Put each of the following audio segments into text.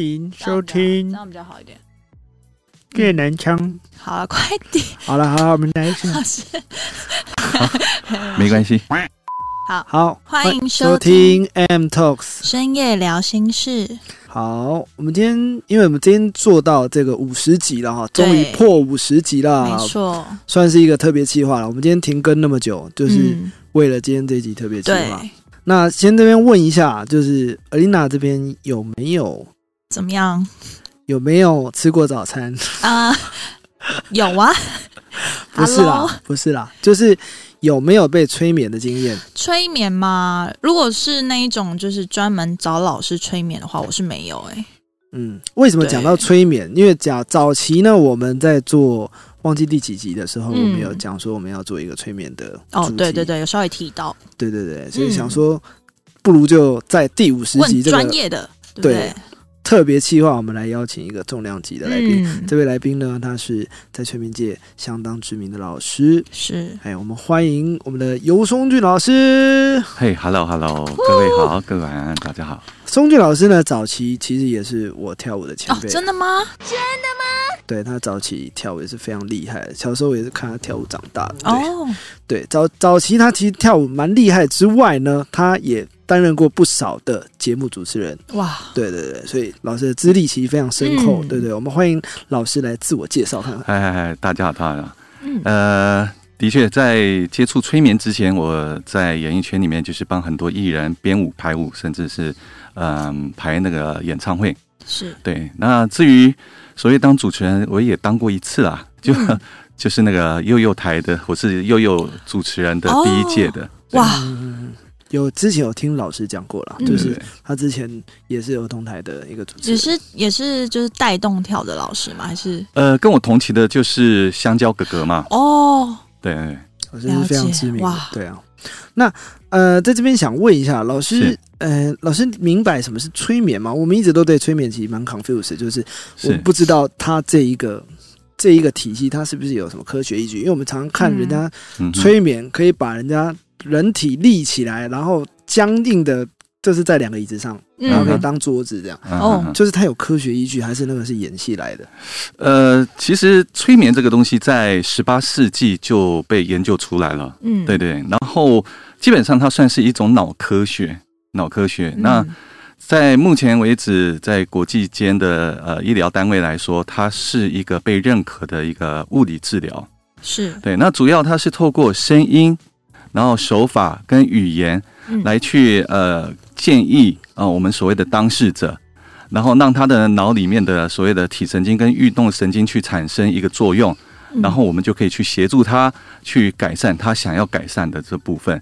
迎收听这样比较好一点。越南腔。好了，快点，好了，好，我们来一下。老师。没关系。好，好，欢迎收收听 M Talks。深夜聊心事。好，我们今天因为我们今天做到这个五十集了哈，对终于破五十集了没，错，算是一个特别计划了。我们今天停更那么久，就是嗯为了今天这集特别计划。那先这边问一下，就是 Alina 这边有没有怎么样有没有吃过早餐？啊？有啊，不是啦，不是啦，就是有没有被催眠的经验？催眠吗？如果是那一种就是专门找老师催眠的话，我是没有哎、嗯，为什么讲到催眠？因为讲早期呢，我们在做忘记第几集的时候，嗯我们有讲说我们要做一个催眠的哦对对对，有稍微提到对对对，所以嗯想说，不如就在第五十集问这个专业的，对？特别企划，我们来邀请一个重量级的来宾。嗯，这位来宾呢，他是在催眠界相当知名的老师。是哎，我们欢迎我们的尤松俊老师。嘿，Hello，Hello，各位好，各位晚安，大家好。松俊老师呢，早期其实也是我跳舞的前哦，辈。真的吗？对他早期跳舞也是非常厉害的，小时候也是看他跳舞长大的。对，哦，对，早早期他其实跳舞蛮厉害之外呢，他也担任过不少的节目主持人。哇，对对对，所以老师的资历其实非常深厚。嗯对对，我们欢迎老师来自我介绍看看。嗨嗨嗨，大家好，大家好。嗯，呃，的确，在接触催眠之前，我在演艺圈里面就是帮很多艺人编舞、排舞，甚至是嗯、排那个演唱会。是对，那至于所谓当主持人，我也当过一次啊，就、嗯 就是那个幼幼台的，我是幼幼主持人的第一届的。哇，嗯，有之前有听老师讲过了，嗯。就是他之前也是儿童台的一个主持只人。是也是就是带动跳的老师吗？还是？呃，跟我同期的就是香蕉哥哥嘛，哦，对，老师是非常知名的。对啊，那呃，在这边想问一下老师，呃，老师明白什么是催眠吗？我们一直都对催眠其实蛮 confused，就是我不知道他这一个这一个体系，它是不是有什么科学依据？因为我们常常看人家催眠可以把人家人体立起来，然后僵硬的，就是在两个椅子上，然后可以嗯当桌子这样。嗯哦就是它有科学依据，还是那个是演戏来的？呃，其实催眠这个东西在十八世纪就被研究出来了，嗯，对对。然后基本上它算是一种脑科学，脑科学。嗯，那在目前为止，在国际间的呃医疗单位来说，它是一个被认可的一个物理治疗。是对，那主要它是透过声音，然后手法跟语言嗯来去呃建议啊、呃我们所谓的当事者，然后让他的脑里面的所谓的体神经跟运动神经去产生一个作用，嗯然后我们就可以去协助他去改善他想要改善的这部分。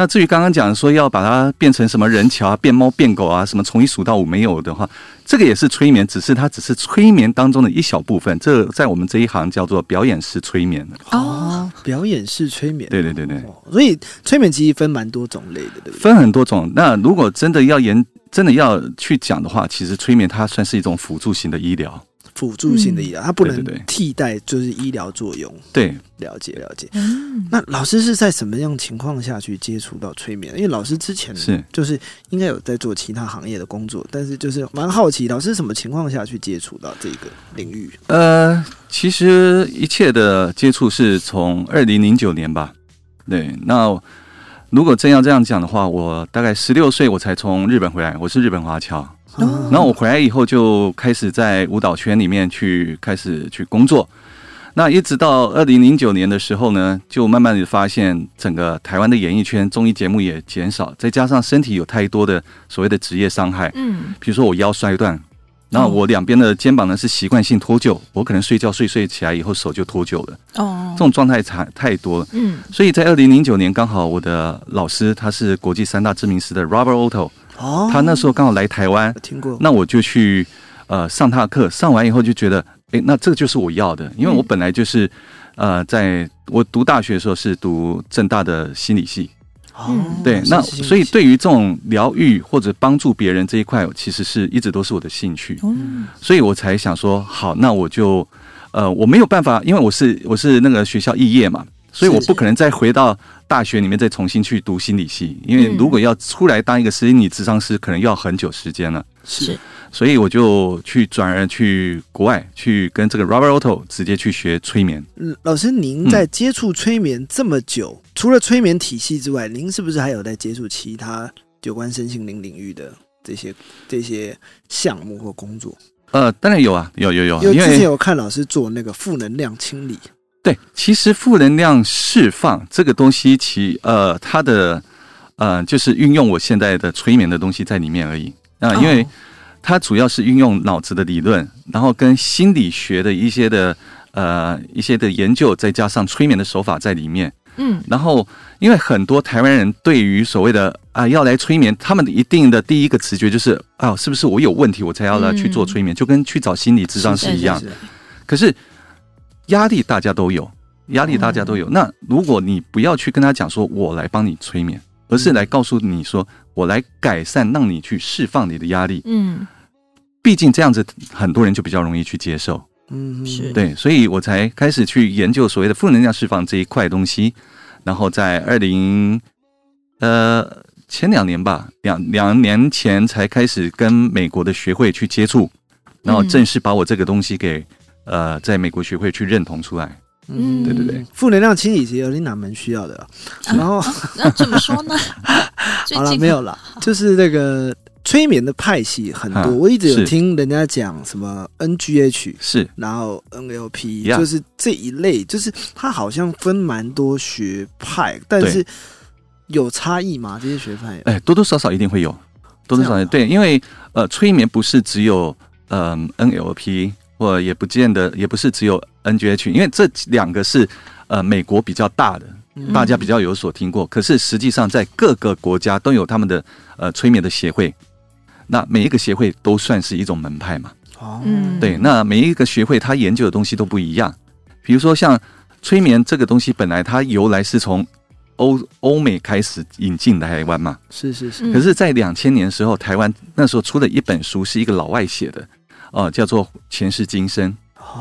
那至于刚刚讲说要把它变成什么人桥啊、变猫变狗啊、什么从一数到五没有的话，这个也是催眠，只是它只是催眠当中的一小部分。这在我们这一行叫做表演式催眠的。哦，表演式催眠。对对对对。哦，所以催眠其实分蛮多种类的，对不对？分很多种。那如果真的要研，真的要去讲的话，其实催眠它算是一种辅助型的医疗。辅助性的医疗，它不能替代就是医疗作用。对，了解了解。嗯，那老师是在什么样情况下去接触到催眠？因为老师之前是就是应该有在做其他行业的工作，但是就是蛮好奇，老师什么情况下去接触到这个领域？呃，其实一切的接触是从二零零九年吧。对，那如果真要这样讲的话，我大概十六岁我才从日本回来，我是日本华侨。哦。然后我回来以后就开始在舞蹈圈里面去开始去工作。那一直到二零零九年的时候呢，就慢慢的发现整个台湾的演艺圈综艺节目也减少，再加上身体有太多的所谓的职业伤害，嗯，比如说我腰摔断，然后我两边的肩膀呢是习惯性脱臼，我可能睡觉睡睡起来以后手就脱臼了，哦。这，种状态太太多了。嗯，所以在二零零九年，刚好我的老师他是国际三大知名师的 Robert Otto，哦，他那时候刚好来台湾，听过，那我就去呃上他的课，上完以后就觉得，诶，那这个就是我要的，因为我本来就是呃，在我读大学的时候是读正大的心理系，哦。对，那所以对于这种疗愈或者帮助别人这一块，其实是一直都是我的兴趣，哦，所以我才想说，好，那我就呃，我没有办法，因为我是我是那个学校肄业嘛。所以我不可能再回到大学里面再重新去读心理系，因为嗯如果要出来当一个心理咨商师，可能要很久时间了。是所以我就去转而去国外去跟这个 Robert Otto 直接去学催眠。嗯，老师，您在接触催眠这么久，除了催眠体系之外，您是不是还有在接触其他有关身心灵领域的这些这些项目或工作？呃，当然有啊，有有有，因为之前为有看老师做那个负能量清理，对，其实负能量释放这个东西其，呃，它的呃，就是运用我现在的催眠的东西在里面而已。啊、因为哦它主要是运用脑子的理论，然后跟心理学的一些的呃一些的研究，再加上催眠的手法在里面。嗯。然后，因为很多台湾人对于所谓的啊要来催眠，他们的一定的第一个直觉就是啊，是不是我有问题，我才要来去做催眠，就跟去找心理智商是一样。是是可是压力大家都有，压力大家都有。那如果你不要去跟他讲说我来帮你催眠，而是来告诉你说我来改善，让你去释放你的压力。嗯毕竟这样子，很多人就比较容易去接受。嗯是对，所以我才开始去研究所谓的负能量释放这一块东西。然后在二零呃前两年吧，两两年前才开始跟美国的学会去接触，然后正式把我这个东西给呃在美国学会去认同出来。嗯，对对对，负能量清理其实有点哪门需要的啊，然后那怎么说呢？好了没有了，就是那个催眠的派系很多，我一直有听人家讲什么 NGH。是。然后 NLP 就是这一类，就是它好像分蛮多学派，但是有差异吗？这些学派？哎，多多少少一定会有，多多少少对，因为呃，催眠不是只有嗯、NLP，或也不见得，也不是只有 NGH，因为这两个是呃美国比较大的，嗯大家比较有所听过。可是实际上在各个国家都有他们的呃催眠的协会，那每一个协会都算是一种门派嘛。哦，嗯对，那每一个学会他研究的东西都不一样。比如说像催眠这个东西，本来它由来是从欧欧美开始引进台湾嘛，是是是，嗯可是，在两千年的时候，台湾那时候出了一本书，是一个老外写的，哦、叫做《前世今生》。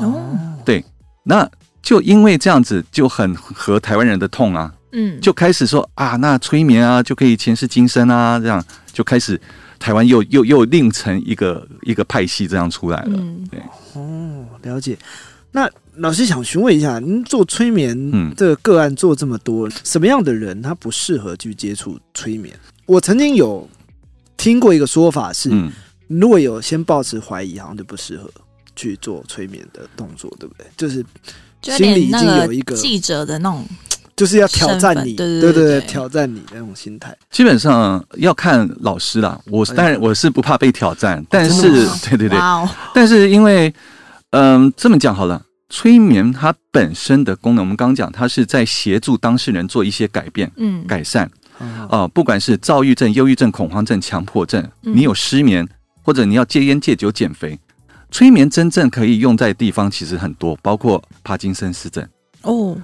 哦，对那就因为这样子，就很合台湾人的痛啊，嗯就开始说啊，那催眠啊就可以前世今生啊，这样就开始台湾又又又另成一个一个派系这样出来了。嗯哦，了解。那老师想询问一下，您做催眠嗯这个个案做这么多，什么样的人他不适合去接触催眠？我曾经有听过一个说法是，嗯，如果有先抱持怀疑，好像就不适合去做催眠的动作，对不对？就是心里已经有一个记者的那种，就是要挑战你，对对对对对挑战你那种心态。基本上要看老师啦。我哎当然我是不怕被挑战，但是对对 对，哦，但是因为，嗯、这么讲好了，催眠它本身的功能，我们刚刚讲，它是在协助当事人做一些改变、嗯。改善。啊啊、不管是躁郁症、忧郁症、恐慌症、强迫症，嗯。你有失眠，或者你要戒烟、戒酒、减肥，催眠真正可以用在地方其实很多，包括帕金森氏症，哦，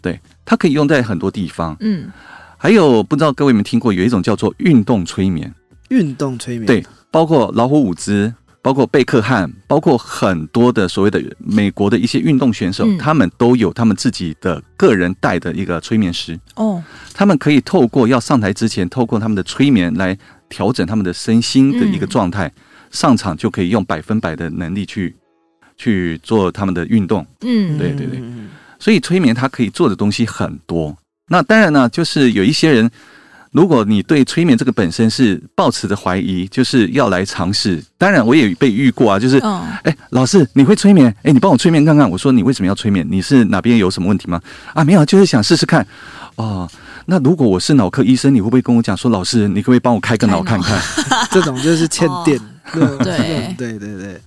对它可以用在很多地方。嗯。还有不知道各位有没有听过，有一种叫做运动催眠。运动催眠，对包括老虎伍兹，包括贝克汉，包括很多的所谓的美国的一些运动选手，嗯。他们都有他们自己的个人带的一个催眠师，哦，他们可以透过要上台之前，透过他们的催眠来调整他们的身心的一个状态，上场就可以用百分百的能力去去做他们的运动。嗯对对对嗯所以催眠它可以做的东西很多。那当然呢，就是有一些人，如果你对催眠这个本身是抱持的怀疑，就是要来尝试。当然，我也被遇过啊，就是嗯哎，老师你会催眠？哎，你帮我催眠看看。我说你为什么要催眠？你是哪边有什么问题吗？啊，没有，就是想试试看。哦，那如果我是脑科医生，你会不会跟我讲说，老师，你可不可以帮我开个脑看看？这种就是欠电。对对 对对对，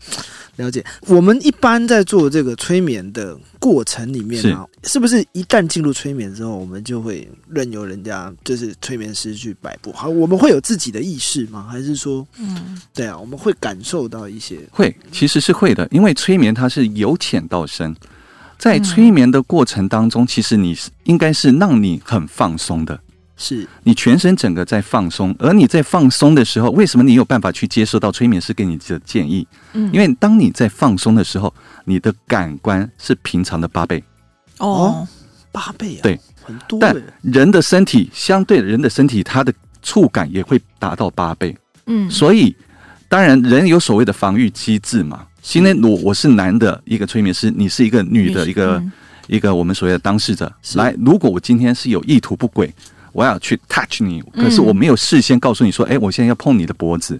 了解。我们一般在做这个催眠的过程里面啊，是不是一旦进入催眠之后，我们就会任由人家就是催眠师去摆布？好，我们会有自己的意识吗？还是说，嗯对啊，我们会感受到一些？会，其实是会的，因为催眠它是由浅到深，在催眠的过程当中，其实你是应该是让你很放松的，是。你全身整个在放松，而你在放松的时候，为什么你有办法去接受到催眠师给你的建议？嗯，因为当你在放松的时候，你的感官是平常的八倍，哦八倍啊，对，很多但人的身体相对人的身体，它的触感也会达到八倍。嗯。所以，当然人有所谓的防御机制嘛。今天我我是男的一个催眠师，你是一个女的一个、嗯。一个我们所谓的当事者。来，如果我今天是有意图不轨，我要去 touch 你，可是我没有事先告诉你说，哎、我现在要碰你的脖子，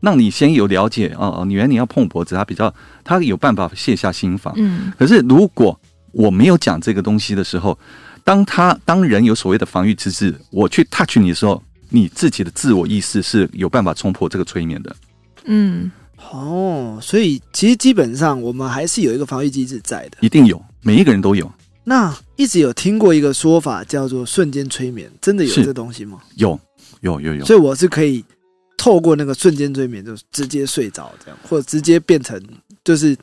让你先有了解哦哦，原来你要碰脖子，他比较他有办法卸下心防。嗯可是如果我没有讲这个东西的时候，当他当人有所谓的防御机制，我去 touch 你的时候，你自己的自我意识是有办法冲破这个催眠的。嗯哦，所以其实基本上我们还是有一个防御机制在的。一定有，每一个人都有，那一直有听过一个说法叫做瞬间催眠，真的有这东西吗？有，有，有，有。所以我是可以透过那个瞬间催眠，就直接睡着这样，或者直接变成就是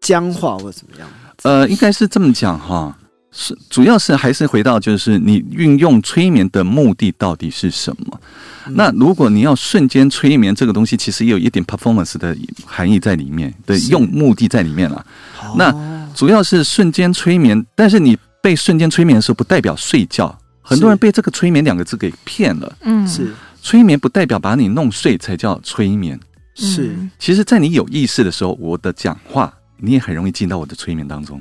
僵化或者怎么样。呃，应该是这么讲哈，是主要是还是回到就是你运用催眠的目的到底是什么？嗯那如果你要瞬间催眠这个东西，其实也有一点 performance 的含义在里面，对，用目的在里面了。哦那主要是瞬间催眠，但是你被瞬间催眠的时候，不代表睡觉。很多人被这个“催眠”两个字给骗了。嗯是催眠不代表把你弄睡才叫催眠。是嗯其实，在你有意识的时候，我的讲话你也很容易进到我的催眠当中。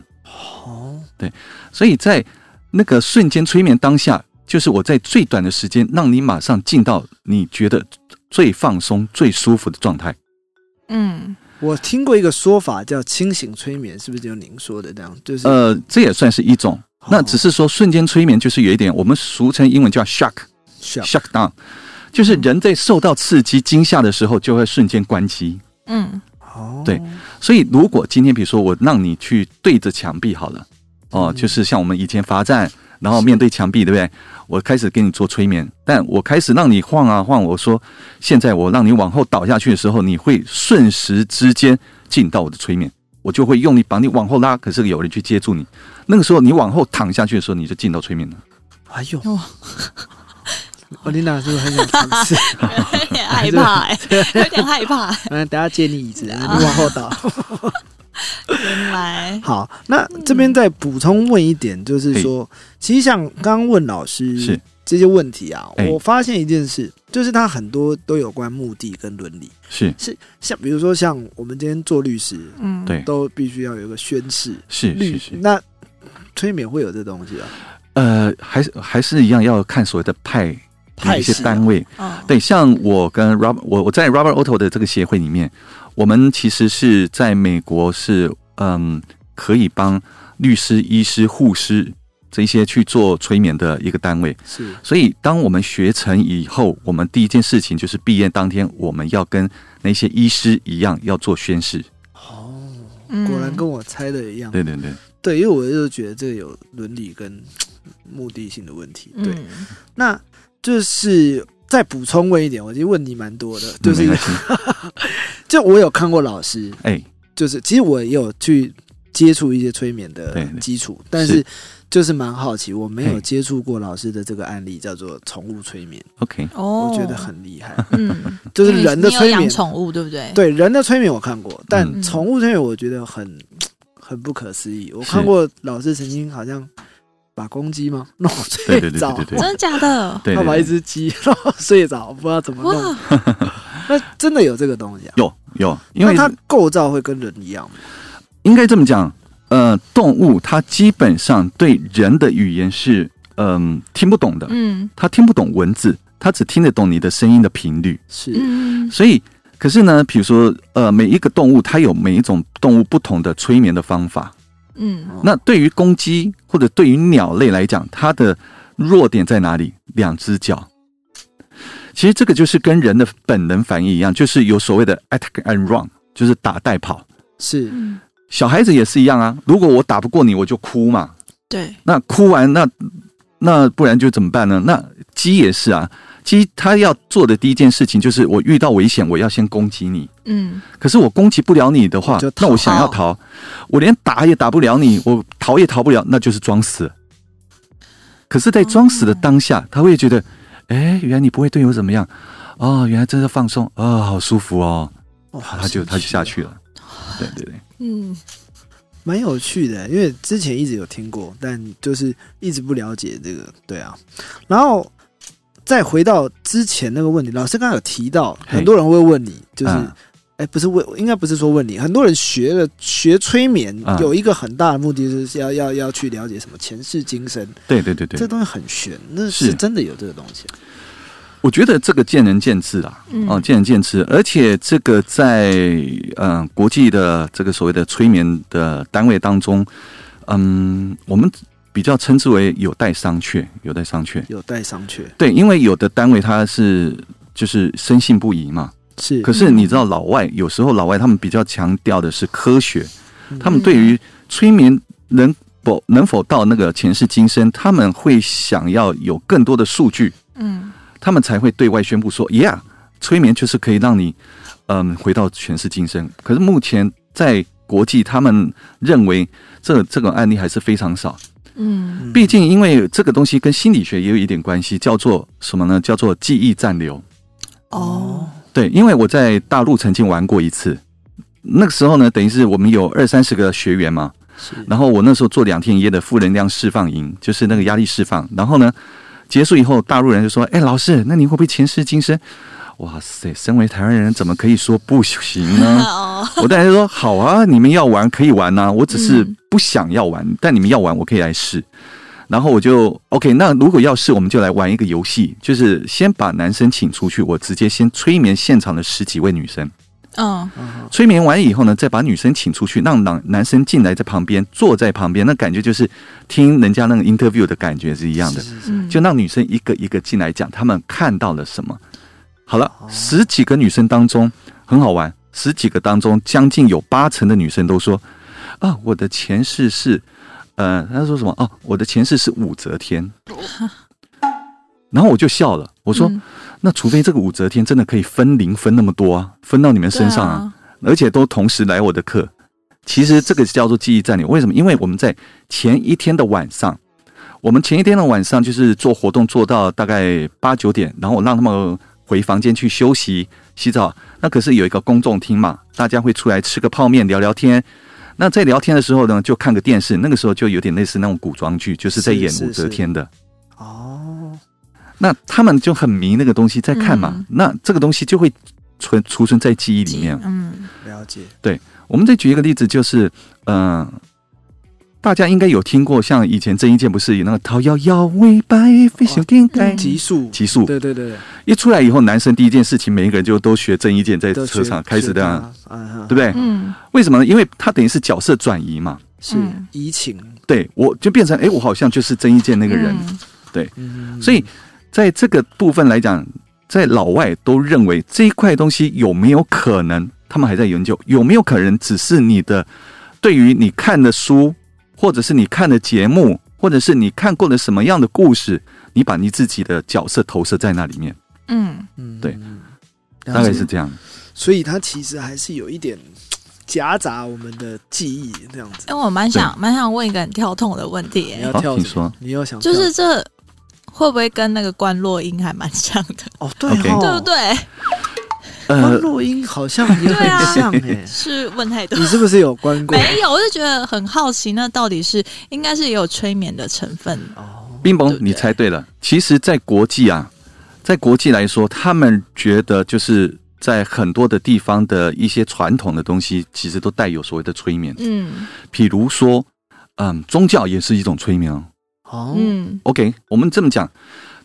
哦，对所以在那个瞬间催眠当下，就是我在最短的时间让你马上进到你觉得最放松、最舒服的状态。嗯我听过一个说法叫清醒催眠，是不是就您说的这样？就是呃，这也算是一种。哦那只是说瞬间催眠，就是有一点我们俗称英文叫 shock。shock down，就是人在受到刺激、惊吓的时候，就会瞬间关机。嗯哦，对所以，如果今天比如说我让你去对着墙壁好了，哦，嗯就是像我们以前罚站，然后面对墙壁，对不对？我开始给你做催眠，但我开始让你晃啊晃，我说现在我让你往后倒下去的时候，你会瞬时之间进到我的催眠，我就会用力把你往后拉，可是有人去接住你，那个时候你往后躺下去的时候，你就进到催眠了。哎呦，哇，欧 琳娜是不是很想尝试？有 点害怕哎，有点害怕。嗯，等下借你椅子，你往后倒。原来。好，那这边再补充问一点，就是说，其实像刚刚问老师是。这些问题啊，哎。我发现一件事，就是他很多都有关目的跟伦理，是。是像比如说像我们今天做律师，嗯。对。都必须要有一个宣誓，是律是。是，那催眠会有这东西啊？呃，还是还是一样要看所谓的派派一些单位。嗯对，像我跟 Rob，我我在 Robert Otto 的这个协会里面，我们其实是在美国是嗯可以帮律师、医师、护士这些去做催眠的一个单位。是所以，当我们学成以后，我们第一件事情就是毕业当天，我们要跟那些医师一样要做宣誓。哦，嗯果然跟我猜的一样。对对对，对，因为我就觉得这个有伦理跟目的性的问题。对，嗯那就是再补充问一点，我觉得问题蛮多的，就是。就我有看过老师，哎，就是其实我也有去接触一些催眠的基础，但是就是蛮好奇，我没有接触过老师的这个案例，叫做宠物催眠，OK，哦，我觉得很厉害。嗯，就是人的催眠，宠物对不对？对人的催眠我看过，但嗯。宠物催眠我觉得很很不可思议。我看过老师曾经好像把公鸡吗 弄睡对对对着，对对对真的假的？对他把一只鸡 弄睡着，不知道怎么弄。那真的有这个东西啊？有有，因为它构造会跟人一样吗？应该这么讲，呃，动物它基本上对人的语言是嗯、听不懂的，嗯它听不懂文字，它只听得懂你的声音的频率。是嗯所以，可是呢，比如说呃，每一个动物它有每一种动物不同的催眠的方法。嗯哦那对于公鸡或者对于鸟类来讲，它的弱点在哪里？两只脚。其实这个就是跟人的本能反应一样，就是有所谓的 attack and run，就是打带跑。是嗯，小孩子也是一样啊，如果我打不过你，我就哭嘛。对，那哭完，那那不然就怎么办呢？那鸡也是啊，鸡他要做的第一件事情就是，我遇到危险，我要先攻击你。嗯。可是我攻击不了你的话那我想要逃，我连打也打不了你，我逃也逃不了，那就是装死。可是，在装死的当下，他会觉得，哎，原来你不会对我怎么样，哦，原来真的放松，哦，好舒服哦，哦他就他就下去了。对对对，嗯蛮有趣的，因为之前一直有听过，但就是一直不了解这个，对啊。然后再回到之前那个问题，老师刚刚有提到，很多人会问你，就是嗯。哎，不是问，应该不是说问你。很多人学了学催眠，啊有一个很大的目的，就是要要要去了解什么前世今生，对对对对。这，东西很玄，那是是。真的有这个东西。我觉得这个见仁见智啦，嗯。哦，见仁见智，而且这个在嗯、呃国际的这个所谓的催眠的单位当中，嗯，我们比较称之为有待商榷，有待商榷。有待商榷，对，因为有的单位他是就是深信不疑嘛，是可是你知道老外有时候老外他们比较强调的是科学，嗯他们对于催眠能否能否到那个前世今生，他们会想要有更多的数据。嗯他们才会对外宣布说，Yeah，催眠就是可以让你，嗯，回到前世今生。可是目前在国际，他们认为这这种案例还是非常少。嗯毕竟，因为这个东西跟心理学也有一点关系，叫做什么呢？叫做记忆暂留。哦对，因为我在大陆曾经玩过一次，那个时候呢，等于是我们有二三十个学员嘛，是然后我那时候做两天一夜的负能量释放营，就是那个压力释放。然后呢，结束以后，大陆人就说：“哎，老师，那你会不会前世今生？”哇塞，身为台湾人，怎么可以说不行呢？哦我当然就说好啊，你们要玩可以玩呐、我只是嗯不想要玩，但你们要玩，我可以来试。然后我就 OK，那如果要试，我们就来玩一个游戏，就是先把男生请出去，我直接先催眠现场的十几位女生。嗯催眠完以后呢，再把女生请出去，让男男生进来在旁边，坐在旁边，那感觉就是听人家那个 interview 的感觉是一样的。是是是嗯，就让女生一个一个进来讲，他们看到了什么。好了哦，十几个女生当中很好玩，十几个当中将近有八成的女生都说：“啊，我的前世是……呃，她说什么？哦，我的前世是武则天。”然后我就笑了，我说：“嗯那除非这个武则天真的可以分灵分那么多啊，分到你们身上啊，而且都同时来我的课。其实这个叫做记忆占领，为什么？因为我们在前一天的晚上，我们前一天的晚上就是做活动做到大概八九点，然后我让他们回房间去休息、洗澡。那可是有一个公众厅嘛，大家会出来吃个泡面、聊聊天。那在聊天的时候呢，就看个电视，那个时候就有点类似那种古装剧，就是在演武则天的。哦，那他们就很迷那个东西在看嘛，嗯那这个东西就会存储存在记忆里面。嗯了解，对我们再举一个例子，就是嗯、呃大家应该有听过，像以前郑伊健不是有那个“桃夭夭微白飞小天盖嗯极速，极速。对对对。对，一出来以后，男生第一件事情，每一个人就都学郑伊健在车上开始这样，，对不对？嗯。为什么呢？因为他等于是角色转移嘛。是嗯。移情。对，我就变成哎、诶我好像就是郑伊健那个人。嗯。嗯。所以在这个部分来讲，在老外都认为这一块东西有没有可能，他们还在研究有没有可能只是你的对于你看的书，或者是你看的节目，或者是你看过的什么样的故事，你把你自己的角色投射在那里面，嗯嗯对嗯大概是这样。所以它其实还是有一点夹杂我们的记忆这样子。哎，我蛮想蛮想问一个很跳痛的问题耶，你说？你要想就是这会不会跟那个关洛音还蛮像的，哦，对哦，对不？对？关呃，洛音好像也很对啊像哎，是问太多你。是不是有关过？没有，我就觉得很好奇，那到底是应该是也有催眠的成分哦，冰崩你猜对了。其实，在国际啊，在国际来说，他们觉得就是在很多的地方的一些传统的东西，其实都带有所谓的催眠。嗯比如说，嗯，宗教也是一种催眠哦。哦，嗯 OK，我们这么讲，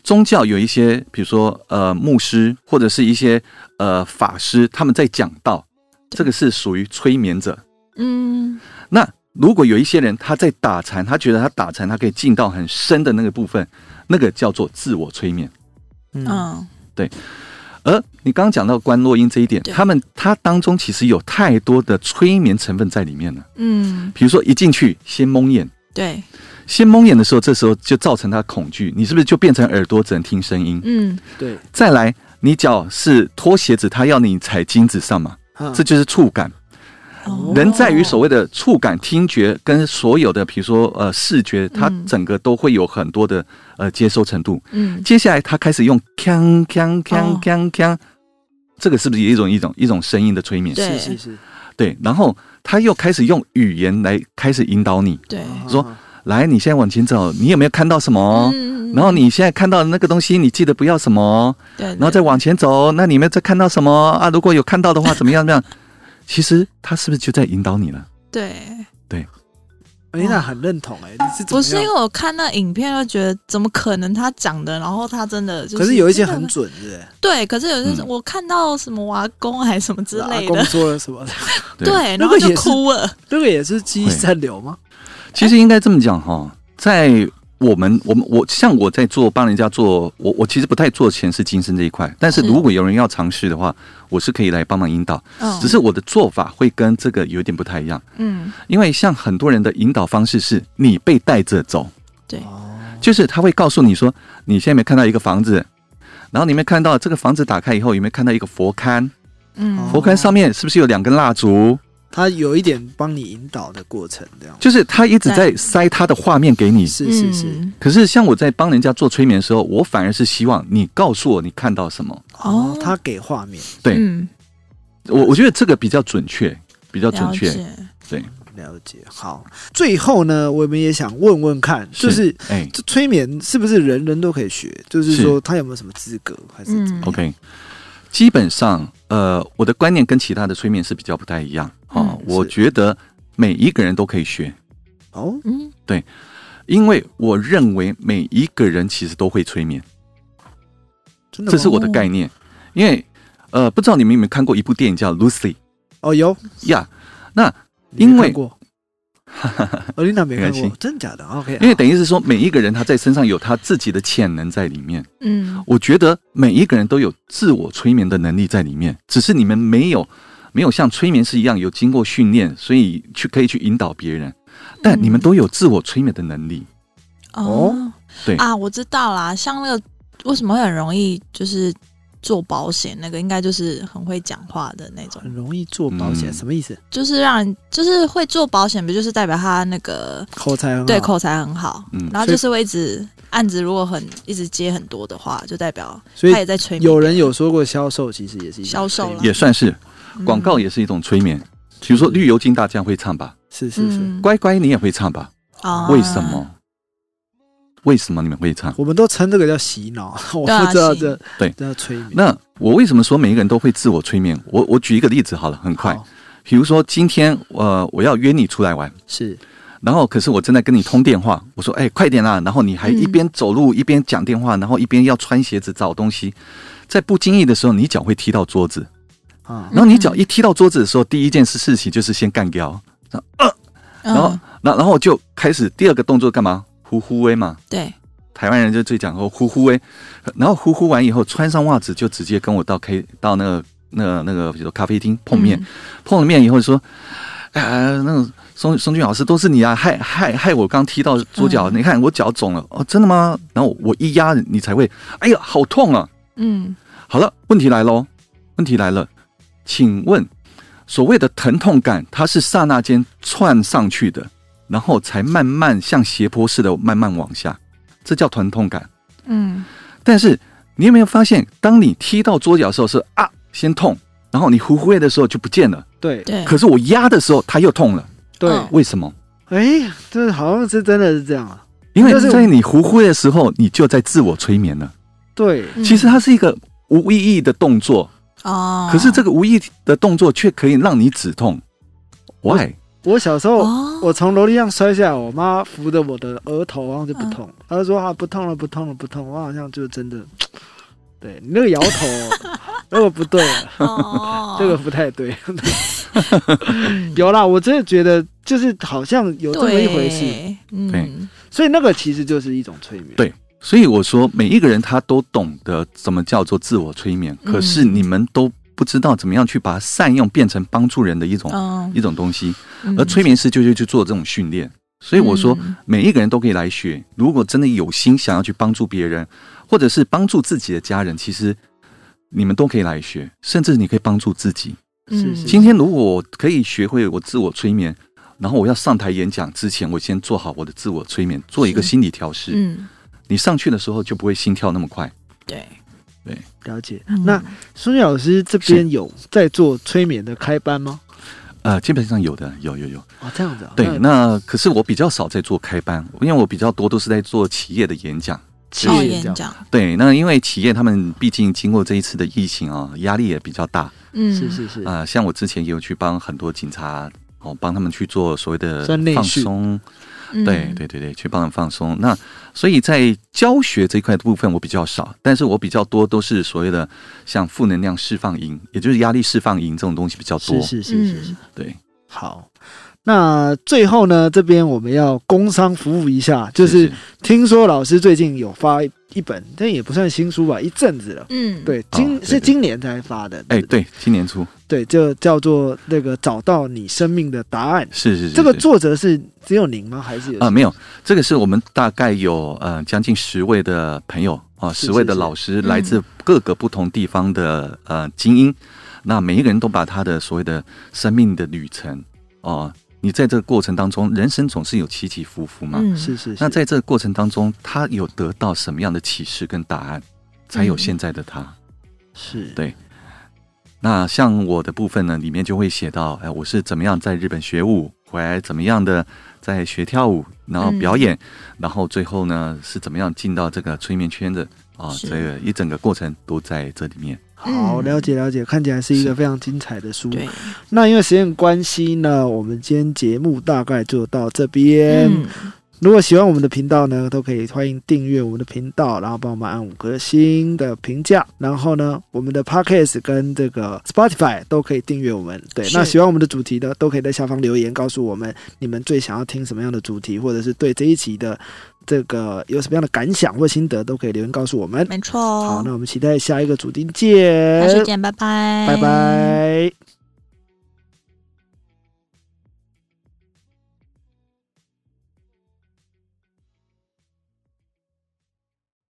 宗教有一些，比如说呃牧师或者是一些呃法师，他们在讲道，这个是属于催眠者。嗯。那如果有一些人他在打禅，他觉得他打禅他可以进到很深的那个部分，那个叫做自我催眠。嗯，对。而你刚刚讲到关洛音这一点，他们他当中其实有太多的催眠成分在里面了。嗯，比如说一进去先蒙眼，对，先蒙眼的时候，这时候就造成他恐惧，你是不是就变成耳朵只能听声音？嗯。对，再来，你脚是脱鞋子，他要你踩金子上嘛，啊这就是触感。哦。人在于所谓的触感、听觉跟所有的，比如说呃视觉，它嗯整个都会有很多的呃接收程度。嗯。接下来他开始用锵锵锵哦锵锵，这个是不是一种一种一种声音的催眠？是是是，对，然后他又开始用语言来开始引导你，对，说来，你现在往前走，你有没有看到什么？嗯然后你现在看到的那个东西，你记得不要什么？对，然后再往前走，那你们再看到什么啊？如果有看到的话，怎么样？怎么样？其实他是不是就在引导你了？对对，哎，那很认同哎，你是不是因为我看那影片就觉得怎么可能他讲的，然后他真的就可是有一些很准，是不是？对，可是有些我看到什么娃公还是什么之类的，说了什么？对，然后就那个也了，这个也是记忆残留吗？其实应该这么讲哈，在我们我们我像我在做帮人家做，我我其实不太做前世今生这一块，但是是如果有人要尝试的话，我是可以来帮忙引导，嗯，只是我的做法会跟这个有点不太一样，嗯，因为像很多人的引导方式是你被带着走，对，哦，就是他会告诉你说，你现在有没有看到一个房子，然后你有没看到这个房子打开以后有没有看到一个佛龛，嗯，佛龛上面是不是有两根蜡烛？他有一点帮你引导的过程，这样。就是他一直在塞他的画面给你，是是是，嗯。可是像我在帮人家做催眠的时候，我反而是希望你告诉我你看到什么。哦哦，他给画面，对。嗯，我我觉得这个比较准确，比较准确。对，了解。好，最后呢，我们也想问问看，就是哎。这催眠是不是人人都可以学？就是是。说他有没有什么资格，还是怎么嗯，OK，基本上呃，我的观念跟其他的催眠是比较不太一样啊。嗯我觉得每一个人都可以学，哦，嗯，对因为我认为每一个人其实都会催眠，真的这是我的概念。因为呃，不知道你们有没有看过一部电影叫《Lucy》哦有，呀？那因为 哦，琳达没看过没关系，真的假的？OK，因为等于是说，每一个人他在身上有他自己的潜能在里面。嗯，我觉得每一个人都有自我催眠的能力在里面，只是你们没有没有像催眠师一样有经过训练，所以去可以去引导别人。但你们都有自我催眠的能力，哦，对啊，我知道啦，像那个为什么会很容易就是做保险，那个应该就是很会讲话的那种很，容易做保险，嗯什么意思？就是让人就是会做保险，不就是代表他那个口才很好，对口才很好，嗯然后就是会一直案子如果很一直接很多的话，就代表所以他也在催眠。有人有说过销售其实也是一种销售也算是嗯广告，也是一种催眠。比如说《绿油精》，大家会唱吧？是是是，嗯乖乖，你也会唱吧？啊为什么？为什么你们会唱？我们都称这个叫洗脑，我不知道这对这叫催眠。那我为什么说每一个人都会自我催眠？我我举一个例子好了，很快。比如说今天呃，我要约你出来玩，是然后可是我正在跟你通电话，我说哎快点啦，然后你还嗯一边走路一边讲电话，然后一边要穿鞋子找东西，在不经意的时候，你脚会踢到桌子，啊然后你脚一踢到桌子的时候，第一件事事情就是先干掉，然后嗯，然后然后就开始第二个动作干嘛？呼呼威嘛，对，台湾人就最讲说呼呼威，然后呼呼完以后穿上袜子就直接跟我到 K 到那个那个那个比如说咖啡厅碰面，嗯。碰了面以后就说，哎、那个松松俊老师都是你啊，害害害我刚踢到左脚，嗯。你看我脚肿了。哦，真的吗？然后我一压你才会，哎呀，好痛啊！嗯。好了，问题来喽，问题来了，请问所谓的疼痛感，它是刹那间窜上去的，然后才慢慢像斜坡似的慢慢往下，这叫疼痛感。嗯但是你有没有发现，当你踢到桌角的时候是啊先痛，然后你呼呼的时候就不见了，对对，可是我压的时候它又痛了，对，嗯为什么？哎，这好像是真的是这样啊。因为在你呼呼的时候，你就在自我催眠了。对，嗯其实它是一个无意义的动作，哦，可是这个无意义的动作却可以让你止痛。Why？我小时候哦，我从楼梯上摔下来，我妈扶着我的额头，然后就不痛，嗯。她就说啊不痛了，不痛了，不痛。我好像就真的，对你那个摇头，那个不对了，哦，这个不太对。有啦，我真的觉得就是好像有这么一回事，对，嗯。对。所以那个其实就是一种催眠。对所以我说，每一个人他都懂得怎么叫做自我催眠，嗯。可是你们都不知道怎么样去把它善用，变成帮助人的一种、嗯，一种东西。嗯而催眠师就就去做这种训练。所以我说，嗯每一个人都可以来学。如果真的有心想要去帮助别人，或者是帮助自己的家人，其实你们都可以来学，甚至你可以帮助自己。是是今天如果我可以学会我自我催眠，然后我要上台演讲之前，我先做好我的自我催眠，做一个心理调试。嗯，你上去的时候就不会心跳那么快。对，了解。嗯那孙老师这边有在做催眠的开班吗？呃，基本上有的，有有有。哦，这样子啊。对，那那可是我比较少在做开班，因为我比较多都是在做企业的演讲。企哦，业演讲，对，那因为企业他们毕竟经过这一次的疫情啊，压力也比较大嗯，是是是，啊、像我之前也有去帮很多警察哦，帮他们去做所谓的放松，嗯对对对对，去帮他们放松。那所以在教学这一块的部分我比较少，但是我比较多都是所谓的像负能量释放营，也就是压力释放营这种东西比较多。是是是是是，嗯对，好。那最后呢，这边我们要工商服务一下，就是听说老师最近有发一本，但也不算新书吧，一阵子了。嗯，对，今、对对是今年才发的。哎，不对，今年初对，就叫做那个找到你生命的答案。是是是是这个作者是只有您吗？还是有啊、没有，这个是我们大概有呃将近十位的朋友啊，是十位的老师嗯来自各个不同地方的呃精英，那每一个人都把他的所谓的生命的旅程哦、你在这个过程当中，人生总是有起起伏伏嘛。嗯，是是是。那在这个过程当中，他有得到什么样的启示跟答案，才有嗯现在的他？是对那像我的部分呢，里面就会写到，哎，我是怎么样在日本学舞，回来怎么样的在学跳舞，然后表演，然后最后呢是怎么样进到这个催眠圈的啊，是这个一整个过程都在这里面。好，嗯了解了解，看起来是一个非常精彩的书。对，那因为时间关系呢，我们今天节目大概就到这边。嗯，如果喜欢我们的频道呢，都可以欢迎订阅我们的频道，然后帮我们按五颗星的评价。然后呢，我们的 Podcast 跟这个 Spotify 都可以订阅我们。对，那喜欢我们的主题的，都可以在下方留言告诉我们你们最想要听什么样的主题，或者是对这一集的这个有什么样的感想或心得，都可以留言告诉我们。没错。好，那我们期待下一个主题见，下次见，拜拜，拜拜。